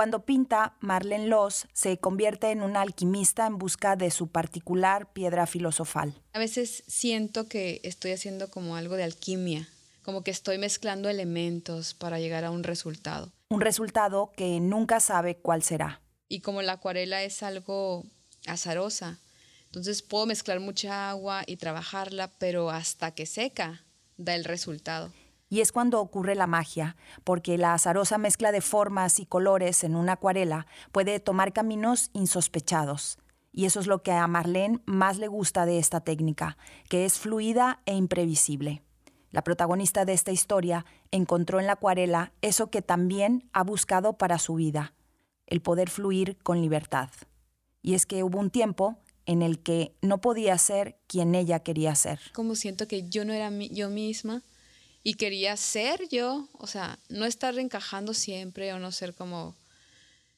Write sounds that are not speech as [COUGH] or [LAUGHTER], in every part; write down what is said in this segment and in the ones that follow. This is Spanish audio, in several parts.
Cuando pinta, Marlene Loss se convierte en una alquimista en busca de su particular piedra filosofal. A veces siento que estoy haciendo como algo de alquimia, como que estoy mezclando elementos para llegar a un resultado. Un resultado que nunca sabe cuál será. Y como la acuarela es algo azarosa, entonces puedo mezclar mucha agua y trabajarla, pero hasta que seca da el resultado. Y es cuando ocurre la magia, porque la azarosa mezcla de formas y colores en una acuarela puede tomar caminos insospechados. Y eso es lo que a Marlene más le gusta de esta técnica, que es fluida e imprevisible. La protagonista de esta historia encontró en la acuarela eso que también ha buscado para su vida, el poder fluir con libertad. Y es que hubo un tiempo en el que no podía ser quien ella quería ser. Como siento que yo no era yo misma y quería ser yo, o sea, no estar encajando siempre o no ser como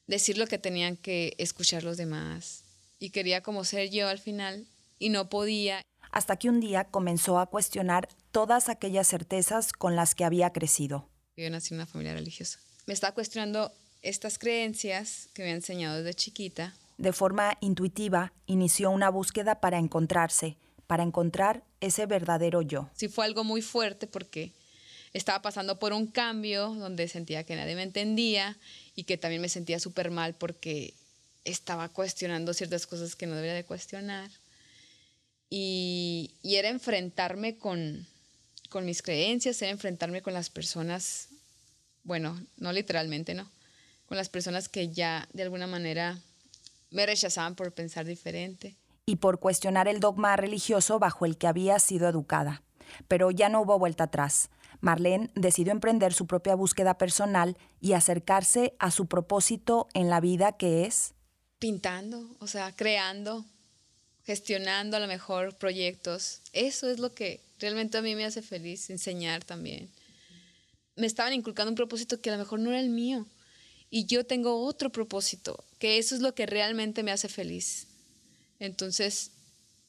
decir lo que tenían que escuchar los demás. Y quería como ser yo al final y no podía. Hasta que un día comenzó a cuestionar todas aquellas certezas con las que había crecido. Yo nací en una familia religiosa. Me estaba cuestionando estas creencias que me había enseñado desde chiquita. De forma intuitiva, inició una búsqueda para encontrarse, para encontrar ese verdadero yo. Sí fue algo muy fuerte porque estaba pasando por un cambio donde sentía que nadie me entendía y que también me sentía súper mal porque estaba cuestionando ciertas cosas que no debería de cuestionar. Y, y era enfrentarme con, con mis creencias, era enfrentarme con las personas, bueno, no literalmente, ¿no? Con las personas que ya de alguna manera me rechazaban por pensar diferente y por cuestionar el dogma religioso bajo el que había sido educada. Pero ya no hubo vuelta atrás. Marlene decidió emprender su propia búsqueda personal y acercarse a su propósito en la vida que es pintando, o sea, creando, gestionando a lo mejor proyectos. Eso es lo que realmente a mí me hace feliz, enseñar también. Me estaban inculcando un propósito que a lo mejor no era el mío. Y yo tengo otro propósito, que eso es lo que realmente me hace feliz. Entonces,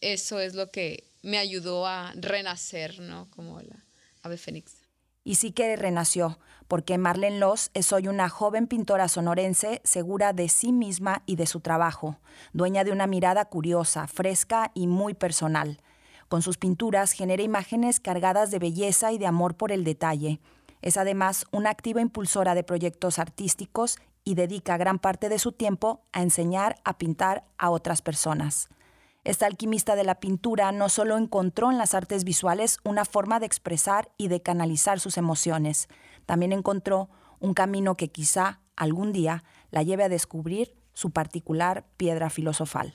eso es lo que me ayudó a renacer, ¿no? Como la ave fénix. Y sí que renació, porque Marlene Loss es hoy una joven pintora sonorense segura de sí misma y de su trabajo, dueña de una mirada curiosa, fresca y muy personal. Con sus pinturas genera imágenes cargadas de belleza y de amor por el detalle. Es además una activa impulsora de proyectos artísticos y dedica gran parte de su tiempo a enseñar a pintar a otras personas. Esta alquimista de la pintura no solo encontró en las artes visuales una forma de expresar y de canalizar sus emociones, también encontró un camino que quizá algún día la lleve a descubrir su particular piedra filosofal.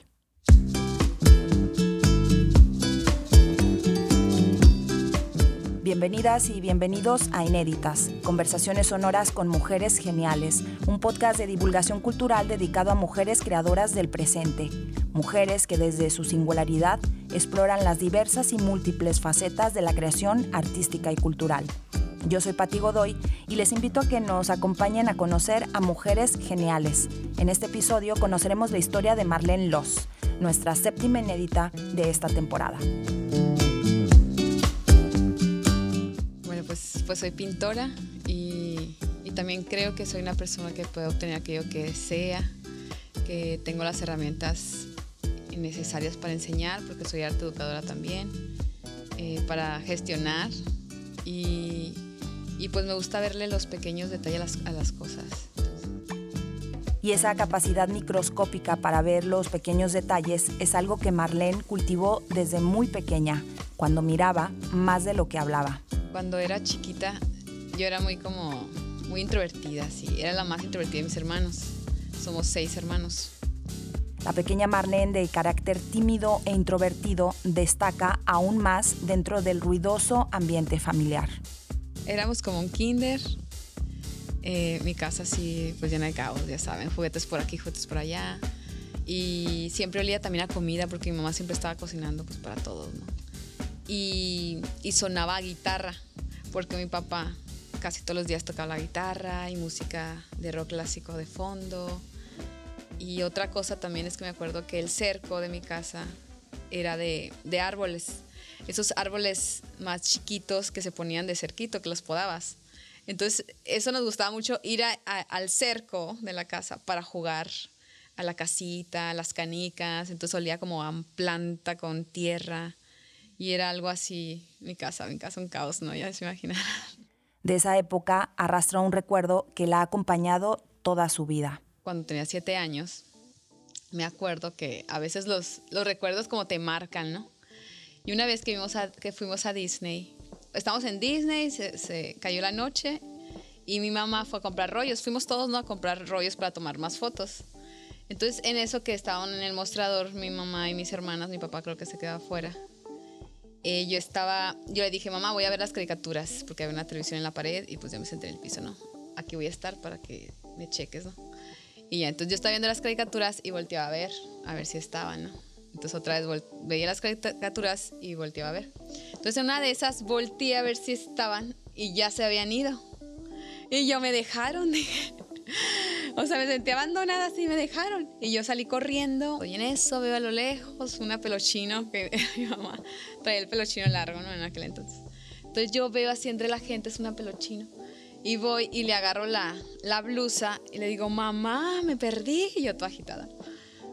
Bienvenidas y bienvenidos a Inéditas, conversaciones sonoras con mujeres geniales, un podcast de divulgación cultural dedicado a mujeres creadoras del presente, mujeres que desde su singularidad exploran las diversas y múltiples facetas de la creación artística y cultural. Yo soy Pati Godoy y les invito a que nos acompañen a conocer a mujeres geniales. En este episodio conoceremos la historia de Marlene Loss, nuestra séptima inédita de esta temporada. Pues, soy pintora y, también creo que soy una persona que puede obtener aquello que desea, que tengo las herramientas necesarias para enseñar, porque soy arte educadora también, eh, para gestionar y, pues me gusta verle los pequeños detalles a las cosas. Y esa capacidad microscópica para ver los pequeños detalles es algo que Marlene cultivó desde muy pequeña, cuando miraba más de lo que hablaba cuando era chiquita yo era muy como muy introvertida, sí, era la más introvertida de mis hermanos. Somos seis hermanos. La pequeña Marlene, de carácter tímido e introvertido, destaca aún más dentro del ruidoso ambiente familiar. Éramos como un kinder. Eh, mi casa sí, pues llena de caos, ya saben, juguetes por aquí, juguetes por allá. Y siempre olía también a comida porque mi mamá siempre estaba cocinando pues para todos, ¿no? Y, sonaba guitarra, porque mi papá casi todos los días tocaba la guitarra y música de rock clásico de fondo. Y otra cosa también es que me acuerdo que el cerco de mi casa era de, árboles, esos árboles más chiquitos que se ponían de cerquito, que los podabas. Entonces, eso nos gustaba mucho, ir al cerco de la casa para jugar a la casita, a las canicas. Entonces olía como a planta con tierra. Y era algo así, mi casa, mi casa un caos, ¿no? Ya se imaginarán. De esa época arrastra un recuerdo que la ha acompañado toda su vida. Cuando tenía siete años, me acuerdo que a veces los, los recuerdos como te marcan, ¿no? Y una vez que, vimos que fuimos a Disney, estamos en Disney, se, cayó la noche y mi mamá fue a comprar rollos. Fuimos todos ¿no? a comprar rollos para tomar más fotos. Entonces, en eso que estaban en el mostrador, mi mamá y mis hermanas, mi papá creo que se quedaba afuera. Eh, yo estaba, yo le dije, mamá, voy a ver las caricaturas, porque había una televisión en la pared y pues yo me senté en el piso, ¿no? Aquí voy a estar para que me cheques, ¿no? Y ya, entonces yo estaba viendo las caricaturas y volteaba a ver, a ver si estaban, ¿no? Entonces otra vez veía las caricaturas y volteaba a ver. Entonces en una de esas volteé a ver si estaban y ya se habían ido. Y yo me dejaron, [LAUGHS] O sea, me sentí abandonada así, me dejaron. Y yo salí corriendo. Y en eso veo a lo lejos una pelochino que [LAUGHS] mi mamá traía el pelochino largo, ¿no? En aquel entonces. Entonces yo veo así entre la gente, es una pelochino. Y voy y le agarro la, la blusa y le digo, mamá, me perdí. Y yo toda agitada.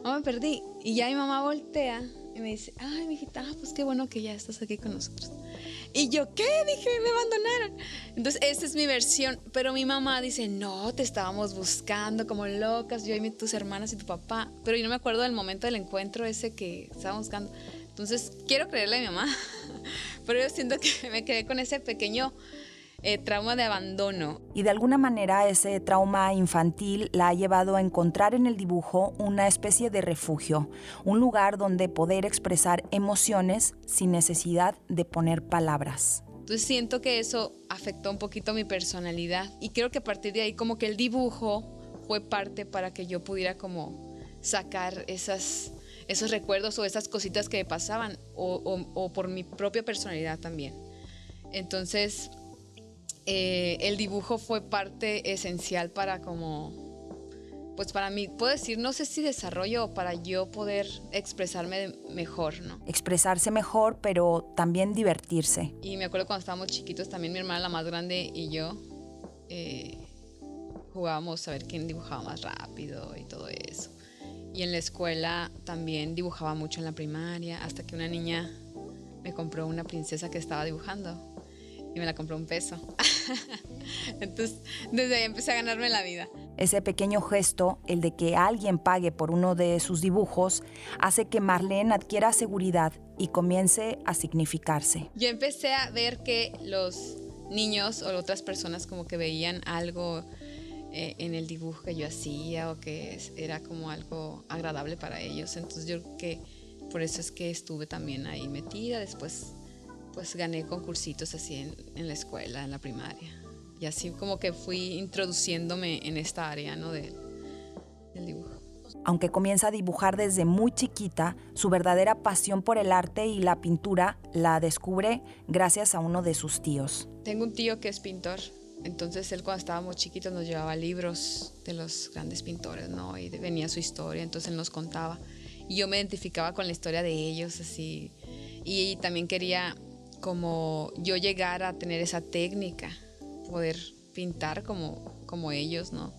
Mamá, me perdí. Y ya mi mamá voltea y me dice, ay, mi hijita, ah, pues qué bueno que ya estás aquí con nosotros. Y yo, ¿qué? Dije, me abandonaron. Entonces, esta es mi versión. Pero mi mamá dice, no, te estábamos buscando como locas, yo y tus hermanas y tu papá. Pero yo no me acuerdo del momento del encuentro ese que estábamos buscando. Entonces, quiero creerle a mi mamá. [LAUGHS] Pero yo siento que me quedé con ese pequeño eh, trauma de abandono. Y de alguna manera ese trauma infantil la ha llevado a encontrar en el dibujo una especie de refugio, un lugar donde poder expresar emociones sin necesidad de poner palabras. Entonces siento que eso afectó un poquito mi personalidad y creo que a partir de ahí como que el dibujo fue parte para que yo pudiera como sacar esas, esos recuerdos o esas cositas que me pasaban o, o por mi propia personalidad también. Entonces eh, el dibujo fue parte esencial para como, pues para mí, puedo decir, no sé si desarrollo o para yo poder expresarme mejor, ¿no? Expresarse mejor, pero también divertirse. Y me acuerdo cuando estábamos chiquitos, también mi hermana, la más grande, y yo eh, jugábamos a ver quién dibujaba más rápido y todo eso. Y en la escuela también dibujaba mucho en la primaria, hasta que una niña me compró una princesa que estaba dibujando y me la compró un peso. [LAUGHS] Entonces, desde ahí empecé a ganarme la vida. Ese pequeño gesto, el de que alguien pague por uno de sus dibujos, hace que Marlene adquiera seguridad y comience a significarse. Yo empecé a ver que los niños o otras personas como que veían algo eh, en el dibujo que yo hacía o que era como algo agradable para ellos. Entonces yo creo que por eso es que estuve también ahí metida. Después pues gané concursitos así en, la escuela, en la primaria. Y así como que fui introduciéndome en esta área ¿no? de, del dibujo. Aunque comienza a dibujar desde muy chiquita, su verdadera pasión por el arte y la pintura la descubre gracias a uno de sus tíos. Tengo un tío que es pintor, entonces él cuando estábamos chiquitos nos llevaba libros de los grandes pintores, ¿no? Y venía su historia, entonces él nos contaba. Y yo me identificaba con la historia de ellos, así. Y también quería como yo llegar a tener esa técnica, poder pintar como, como ellos, ¿no?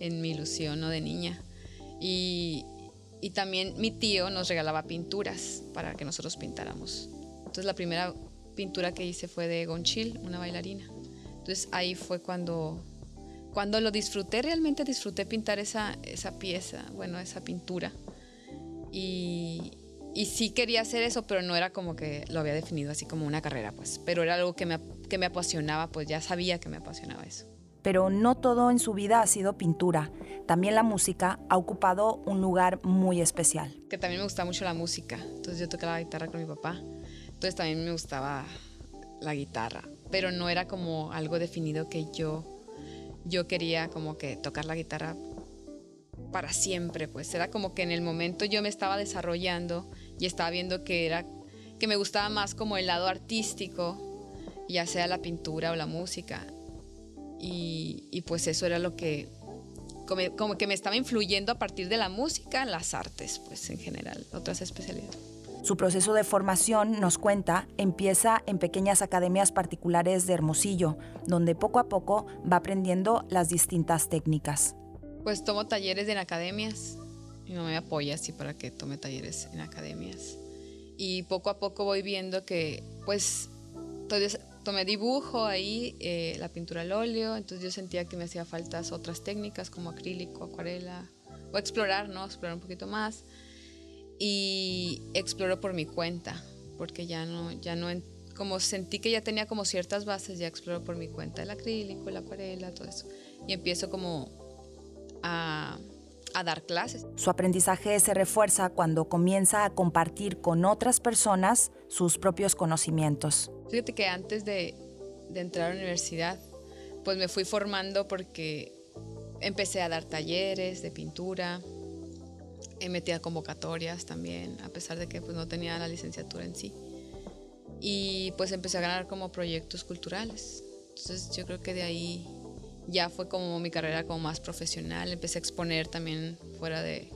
En mi ilusión, ¿no? De niña. Y, y también mi tío nos regalaba pinturas para que nosotros pintáramos. Entonces la primera pintura que hice fue de Gonchil, una bailarina. Entonces ahí fue cuando, cuando lo disfruté, realmente disfruté pintar esa, esa pieza, bueno, esa pintura. Y, y sí quería hacer eso, pero no era como que lo había definido así como una carrera, pues. Pero era algo que me, que me apasionaba, pues ya sabía que me apasionaba eso. Pero no todo en su vida ha sido pintura. También la música ha ocupado un lugar muy especial. Que también me gusta mucho la música. Entonces yo tocaba la guitarra con mi papá. Entonces también me gustaba la guitarra. Pero no era como algo definido que yo, yo quería como que tocar la guitarra para siempre, pues era como que en el momento yo me estaba desarrollando y estaba viendo que era que me gustaba más como el lado artístico, ya sea la pintura o la música. Y, pues eso era lo que como, que me estaba influyendo a partir de la música, las artes, pues en general, otras especialidades. Su proceso de formación, nos cuenta, empieza en pequeñas academias particulares de Hermosillo, donde poco a poco va aprendiendo las distintas técnicas. Pues tomo talleres en academias. Mi mamá me apoya así para que tome talleres en academias. Y poco a poco voy viendo que, pues, entonces tomé dibujo ahí, eh, la pintura al óleo, entonces yo sentía que me hacía falta otras técnicas como acrílico, acuarela, o explorar, ¿no? Explorar un poquito más y exploro por mi cuenta, porque ya no, ya no, como sentí que ya tenía como ciertas bases, ya exploro por mi cuenta el acrílico, la acuarela, todo eso. Y empiezo como a, a dar clases. Su aprendizaje se refuerza cuando comienza a compartir con otras personas sus propios conocimientos. Fíjate que antes de, de entrar a la universidad, pues me fui formando porque empecé a dar talleres de pintura, he metido convocatorias también, a pesar de que pues, no tenía la licenciatura en sí. Y pues empecé a ganar como proyectos culturales. Entonces yo creo que de ahí ya fue como mi carrera como más profesional. Empecé a exponer también fuera de,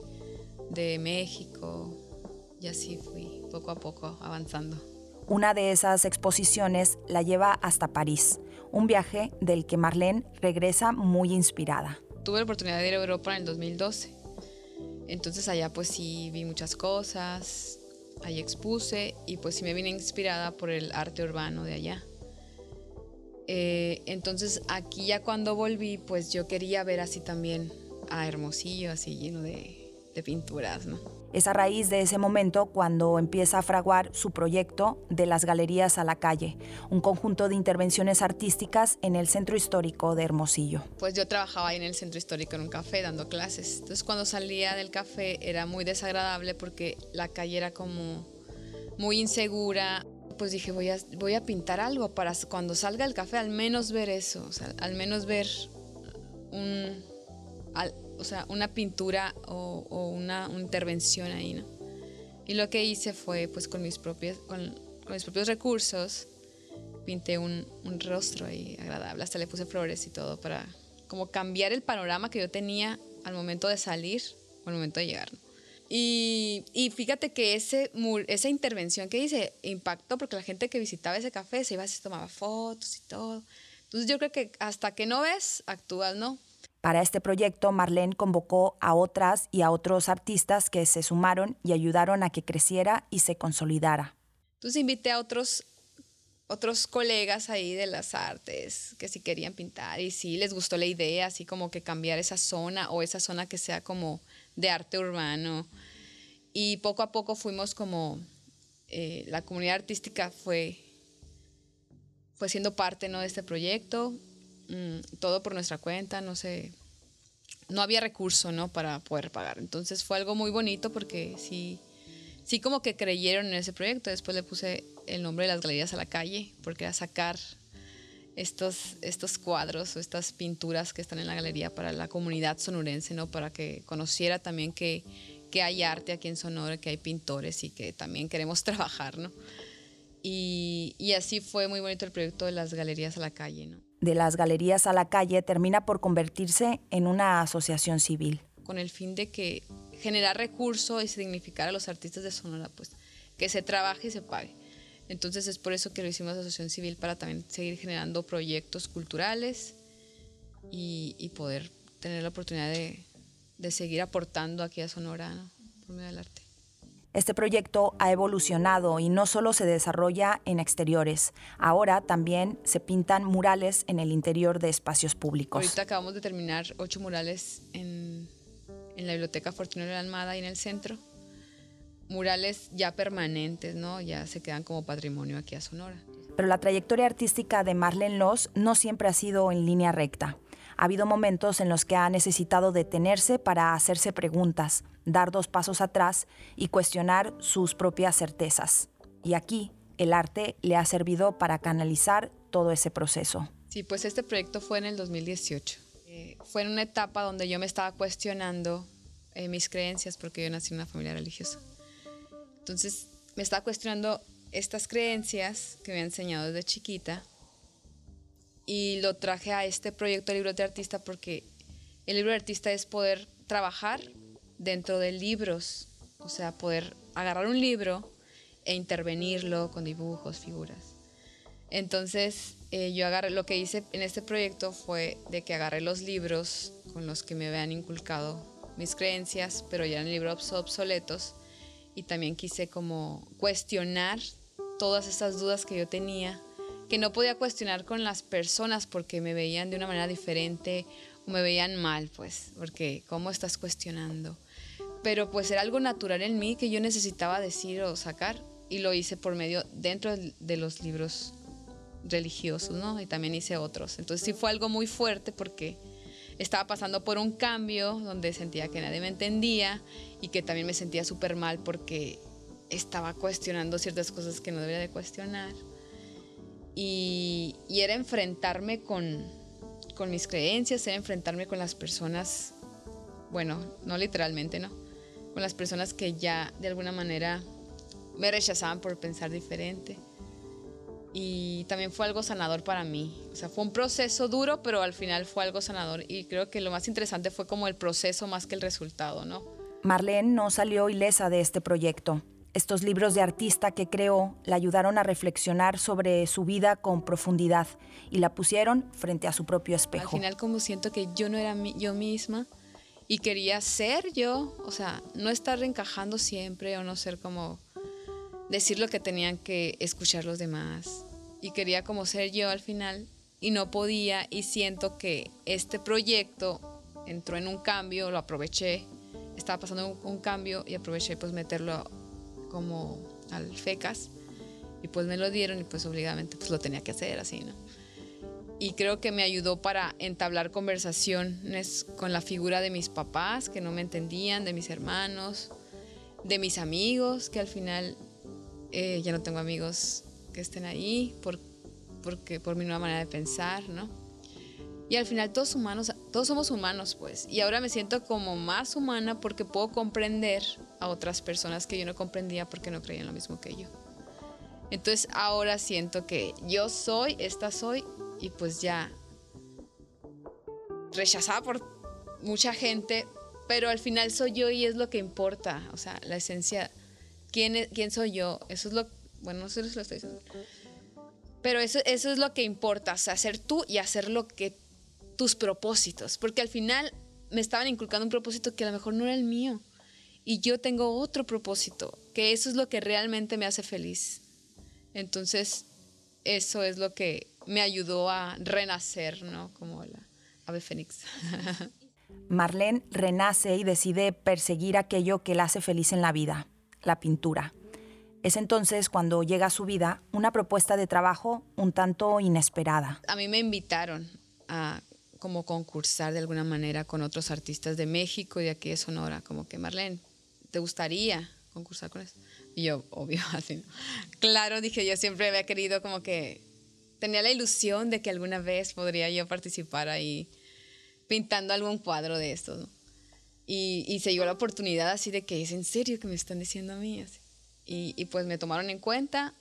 de México y así fui poco a poco avanzando. Una de esas exposiciones la lleva hasta París, un viaje del que Marlene regresa muy inspirada. Tuve la oportunidad de ir a Europa en el 2012 entonces allá pues sí vi muchas cosas, ahí expuse y pues sí me vine inspirada por el arte urbano de allá. Eh, entonces aquí ya cuando volví pues yo quería ver así también a Hermosillo, así lleno de, de pinturas, ¿no? Es a raíz de ese momento cuando empieza a fraguar su proyecto de las Galerías a la Calle, un conjunto de intervenciones artísticas en el centro histórico de Hermosillo. Pues yo trabajaba ahí en el centro histórico en un café dando clases. Entonces cuando salía del café era muy desagradable porque la calle era como muy insegura. Pues dije, voy a, voy a pintar algo para cuando salga del café al menos ver eso, o sea, al menos ver un, o sea, una pintura o, una, intervención ahí, ¿no? Y lo que hice fue, pues con mis con, mis propios recursos, pinté un, rostro ahí agradable, hasta le puse flores y todo para como cambiar el panorama que yo tenía al momento de salir o al momento de llegar. Y, y, fíjate que ese, esa intervención que hice impactó porque la gente que visitaba ese café se iba, se tomaba fotos y todo. Entonces yo creo que hasta que no ves, actúas, ¿no? Para este proyecto, Marlene convocó a otras y a otros artistas que se sumaron y ayudaron a que creciera y se consolidara. Entonces invité a otros, otros colegas ahí de las artes que si querían pintar y sí les gustó la idea, así como que cambiar esa zona o esa zona que sea como de arte urbano. Y poco a poco fuimos como, eh, la comunidad artística fue, fue siendo parte ¿no? de este proyecto Mm, todo por nuestra cuenta, no sé, no había recurso, ¿no? Para poder pagar. Entonces fue algo muy bonito porque sí, sí como que creyeron en ese proyecto. Después le puse el nombre de las galerías a la calle porque era sacar estos, estos cuadros o estas pinturas que están en la galería para la comunidad sonorense, ¿no? Para que conociera también que, que hay arte aquí en Sonora, que hay pintores y que también queremos [LAUGHS] trabajar, ¿no? Y, y así fue muy bonito el proyecto de las galerías a la calle, ¿no? de las galerías a la calle termina por convertirse en una asociación civil. Con el fin de que generar recursos y significar a los artistas de Sonora, pues que se trabaje y se pague. Entonces es por eso que lo hicimos asociación civil para también seguir generando proyectos culturales y, poder tener la oportunidad de, seguir aportando aquí a Sonora por medio del arte. Este proyecto ha evolucionado y no solo se desarrolla en exteriores, ahora también se pintan murales en el interior de espacios públicos. Ahorita acabamos de terminar ocho murales en, la Biblioteca Fortunero de la Almada y en el centro. Murales ya permanentes, ¿no? Ya se quedan como patrimonio aquí a Sonora. Pero la trayectoria artística de Marlene Loss no siempre ha sido en línea recta. Ha habido momentos en los que ha necesitado detenerse para hacerse preguntas, dar dos pasos atrás y cuestionar sus propias certezas. Y aquí el arte le ha servido para canalizar todo ese proceso. Sí, pues este proyecto fue en el 2018. Eh, fue en una etapa donde yo me estaba cuestionando eh, mis creencias porque yo nací en una familia religiosa. Entonces me estaba cuestionando estas creencias que me han enseñado desde chiquita y lo traje a este proyecto de libros de artista porque el libro de artista es poder trabajar dentro de libros, o sea, poder agarrar un libro e intervenirlo con dibujos, figuras. Entonces, eh, yo agarré, lo que hice en este proyecto fue de que agarré los libros con los que me habían inculcado mis creencias, pero ya eran libros obsoletos, y también quise como cuestionar todas esas dudas que yo tenía, que no podía cuestionar con las personas porque me veían de una manera diferente o me veían mal, pues, porque ¿cómo estás cuestionando? Pero pues era algo natural en mí que yo necesitaba decir o sacar y lo hice por medio dentro de los libros religiosos, ¿no? Y también hice otros. Entonces sí fue algo muy fuerte porque estaba pasando por un cambio donde sentía que nadie me entendía y que también me sentía súper mal porque estaba cuestionando ciertas cosas que no debería de cuestionar. Y, era enfrentarme con, con mis creencias, era enfrentarme con las personas, bueno, no literalmente, ¿no? Con las personas que ya de alguna manera me rechazaban por pensar diferente y también fue algo sanador para mí. O sea, fue un proceso duro, pero al final fue algo sanador y creo que lo más interesante fue como el proceso más que el resultado, ¿no? Marlene no salió ilesa de este proyecto. Estos libros de artista que creó la ayudaron a reflexionar sobre su vida con profundidad y la pusieron frente a su propio espejo. Al final como siento que yo no era yo misma y quería ser yo, o sea, no estar encajando siempre o no ser como decir lo que tenían que escuchar los demás. Y quería como ser yo al final y no podía y siento que este proyecto entró en un cambio, lo aproveché, estaba pasando un, cambio y aproveché pues meterlo como al FECAS y pues me lo dieron y pues obligadamente pues lo tenía que hacer así, ¿no? Y creo que me ayudó para entablar conversaciones con la figura de mis papás que no me entendían, de mis hermanos, de mis amigos que al final eh, ya no tengo amigos que estén ahí por, porque, por mi nueva manera de pensar, ¿no? Y al final todos humanos, todos somos humanos, pues. Y ahora me siento como más humana porque puedo comprender a otras personas que yo no comprendía porque no creían lo mismo que yo. Entonces ahora siento que yo soy, esta soy, y pues ya rechazada por mucha gente, pero al final soy yo y es lo que importa, o sea, la esencia quién, soy yo. Eso es lo, bueno, no sé si lo estoy diciendo. Pero eso, eso es lo que importa, o sea, ser tú y hacer lo que tus propósitos, porque al final me estaban inculcando un propósito que a lo mejor no era el mío. Y yo tengo otro propósito, que eso es lo que realmente me hace feliz. Entonces, eso es lo que me ayudó a renacer, ¿no? Como la ave fénix. [LAUGHS] Marlene renace y decide perseguir aquello que la hace feliz en la vida la pintura. Es entonces cuando llega a su vida una propuesta de trabajo un tanto inesperada. A mí me invitaron a como concursar de alguna manera con otros artistas de México y de aquí de Sonora, como que Marlene, ¿te gustaría concursar con eso? Y yo, obvio, [LAUGHS] así. Claro, dije, yo siempre había querido como que tenía la ilusión de que alguna vez podría yo participar ahí pintando algún cuadro de estos. Y, se dio la oportunidad así de que es en serio que me están diciendo a mí. Y, y pues me tomaron en cuenta.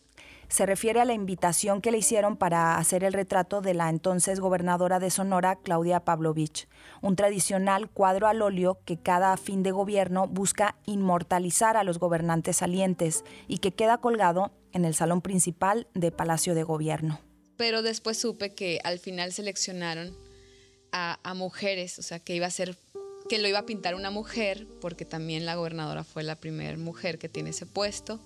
Se refiere a la invitación que le hicieron para hacer el retrato de la entonces gobernadora de Sonora, Claudia Pavlovich, un tradicional cuadro al óleo que cada fin de gobierno busca inmortalizar a los gobernantes salientes y que queda colgado en el salón principal de Palacio de Gobierno. Pero después supe que al final seleccionaron a, a mujeres, o sea, que iba a ser que lo iba a pintar una mujer, porque también la gobernadora fue la primera mujer que tiene ese puesto,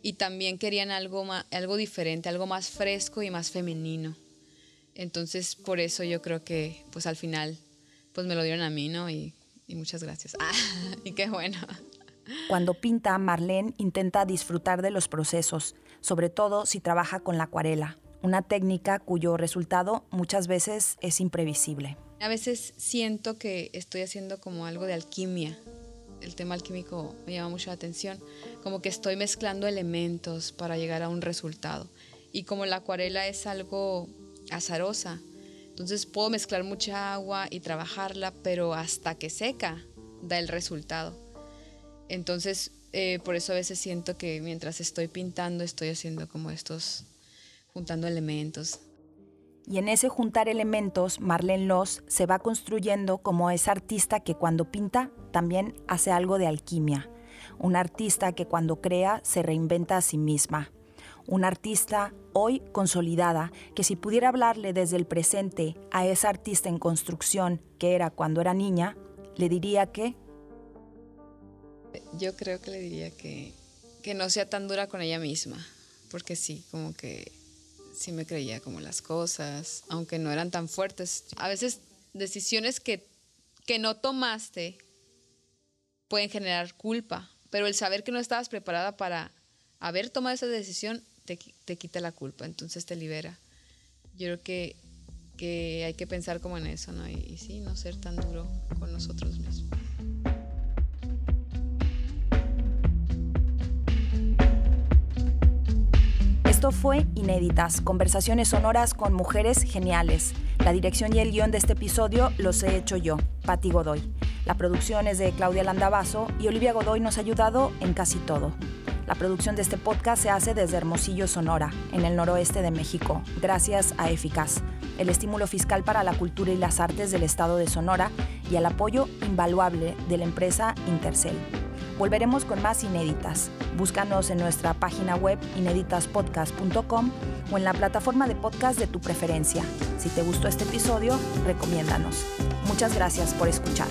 y también querían algo, algo diferente, algo más fresco y más femenino. Entonces, por eso yo creo que, pues al final, pues me lo dieron a mí, ¿no? Y, y muchas gracias. Ah, [LAUGHS] y qué bueno. Cuando pinta, Marlene intenta disfrutar de los procesos, sobre todo si trabaja con la acuarela, una técnica cuyo resultado muchas veces es imprevisible. A veces siento que estoy haciendo como algo de alquimia. El tema alquímico me llama mucho la atención, como que estoy mezclando elementos para llegar a un resultado. Y como la acuarela es algo azarosa, entonces puedo mezclar mucha agua y trabajarla, pero hasta que seca da el resultado. Entonces, eh, por eso a veces siento que mientras estoy pintando estoy haciendo como estos, juntando elementos. Y en ese juntar elementos, Marlene Loss se va construyendo como esa artista que cuando pinta también hace algo de alquimia. una artista que cuando crea se reinventa a sí misma, una artista hoy consolidada que si pudiera hablarle desde el presente a esa artista en construcción que era cuando era niña, le diría que... Yo creo que le diría que, que no sea tan dura con ella misma, porque sí, como que sí me creía como las cosas, aunque no eran tan fuertes. A veces decisiones que, que no tomaste pueden generar culpa, pero el saber que no estabas preparada para haber tomado esa decisión te, te quita la culpa, entonces te libera. Yo creo que, que hay que pensar como en eso, ¿no? Y, y sí, no ser tan duro con nosotros mismos. Fue Inéditas, conversaciones sonoras con mujeres geniales. La dirección y el guion de este episodio los he hecho yo, Patti Godoy. La producción es de Claudia Landavaso y Olivia Godoy nos ha ayudado en casi todo. La producción de este podcast se hace desde Hermosillo, Sonora, en el noroeste de México, gracias a Eficaz, el estímulo fiscal para la cultura y las artes del estado de Sonora y al apoyo invaluable de la empresa Intercel. Volveremos con más inéditas. Búscanos en nuestra página web inéditaspodcast.com o en la plataforma de podcast de tu preferencia. Si te gustó este episodio, recomiéndanos. Muchas gracias por escuchar.